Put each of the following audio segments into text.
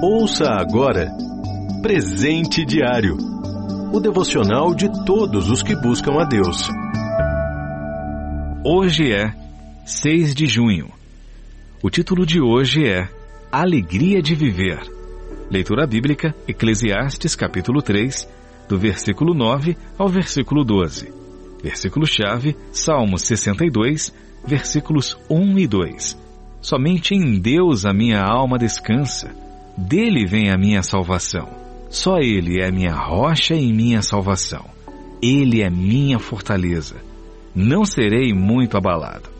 Ouça agora Presente Diário o devocional de todos os que buscam a Deus. Hoje é 6 de junho. O título de hoje é Alegria de Viver. Leitura bíblica, Eclesiastes capítulo 3, do versículo 9 ao versículo 12. Versículo-chave, Salmos 62, versículos 1 e 2. Somente em Deus a minha alma descansa, dele vem a minha salvação. Só Ele é minha rocha e minha salvação. Ele é minha fortaleza. Não serei muito abalado.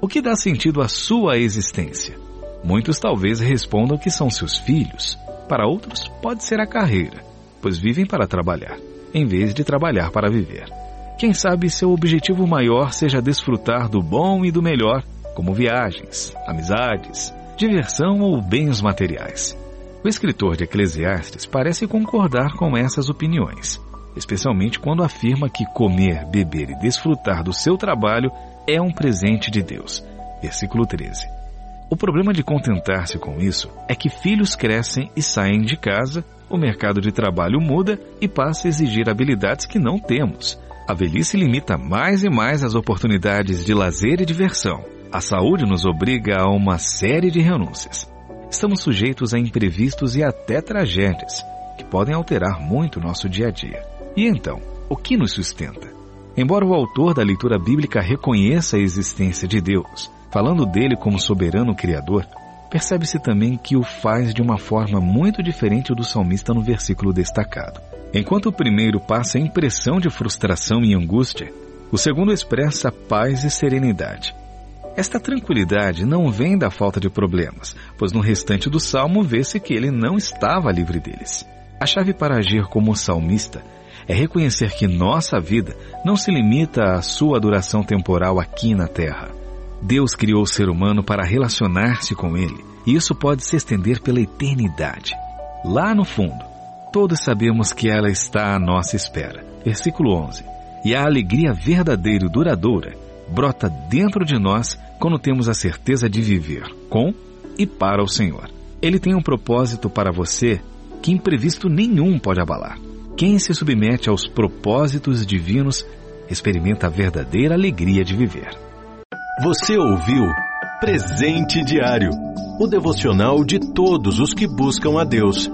O que dá sentido à sua existência? Muitos talvez respondam que são seus filhos. Para outros, pode ser a carreira, pois vivem para trabalhar, em vez de trabalhar para viver. Quem sabe seu objetivo maior seja desfrutar do bom e do melhor, como viagens, amizades, diversão ou bens materiais. O escritor de Eclesiastes parece concordar com essas opiniões, especialmente quando afirma que comer, beber e desfrutar do seu trabalho é um presente de Deus. Versículo 13. O problema de contentar-se com isso é que filhos crescem e saem de casa, o mercado de trabalho muda e passa a exigir habilidades que não temos. A velhice limita mais e mais as oportunidades de lazer e diversão. A saúde nos obriga a uma série de renúncias estamos sujeitos a imprevistos e até tragédias, que podem alterar muito nosso dia a dia. E então, o que nos sustenta? Embora o autor da leitura bíblica reconheça a existência de Deus, falando dele como soberano criador, percebe-se também que o faz de uma forma muito diferente do salmista no versículo destacado. Enquanto o primeiro passa a impressão de frustração e angústia, o segundo expressa paz e serenidade. Esta tranquilidade não vem da falta de problemas, pois no restante do salmo vê-se que ele não estava livre deles. A chave para agir como salmista é reconhecer que nossa vida não se limita à sua duração temporal aqui na Terra. Deus criou o ser humano para relacionar-se com ele, e isso pode se estender pela eternidade. Lá no fundo, todos sabemos que ela está à nossa espera. Versículo 11. E a alegria verdadeira e duradoura brota dentro de nós quando temos a certeza de viver com e para o Senhor. Ele tem um propósito para você que imprevisto nenhum pode abalar. Quem se submete aos propósitos divinos experimenta a verdadeira alegria de viver. Você ouviu Presente Diário o devocional de todos os que buscam a Deus.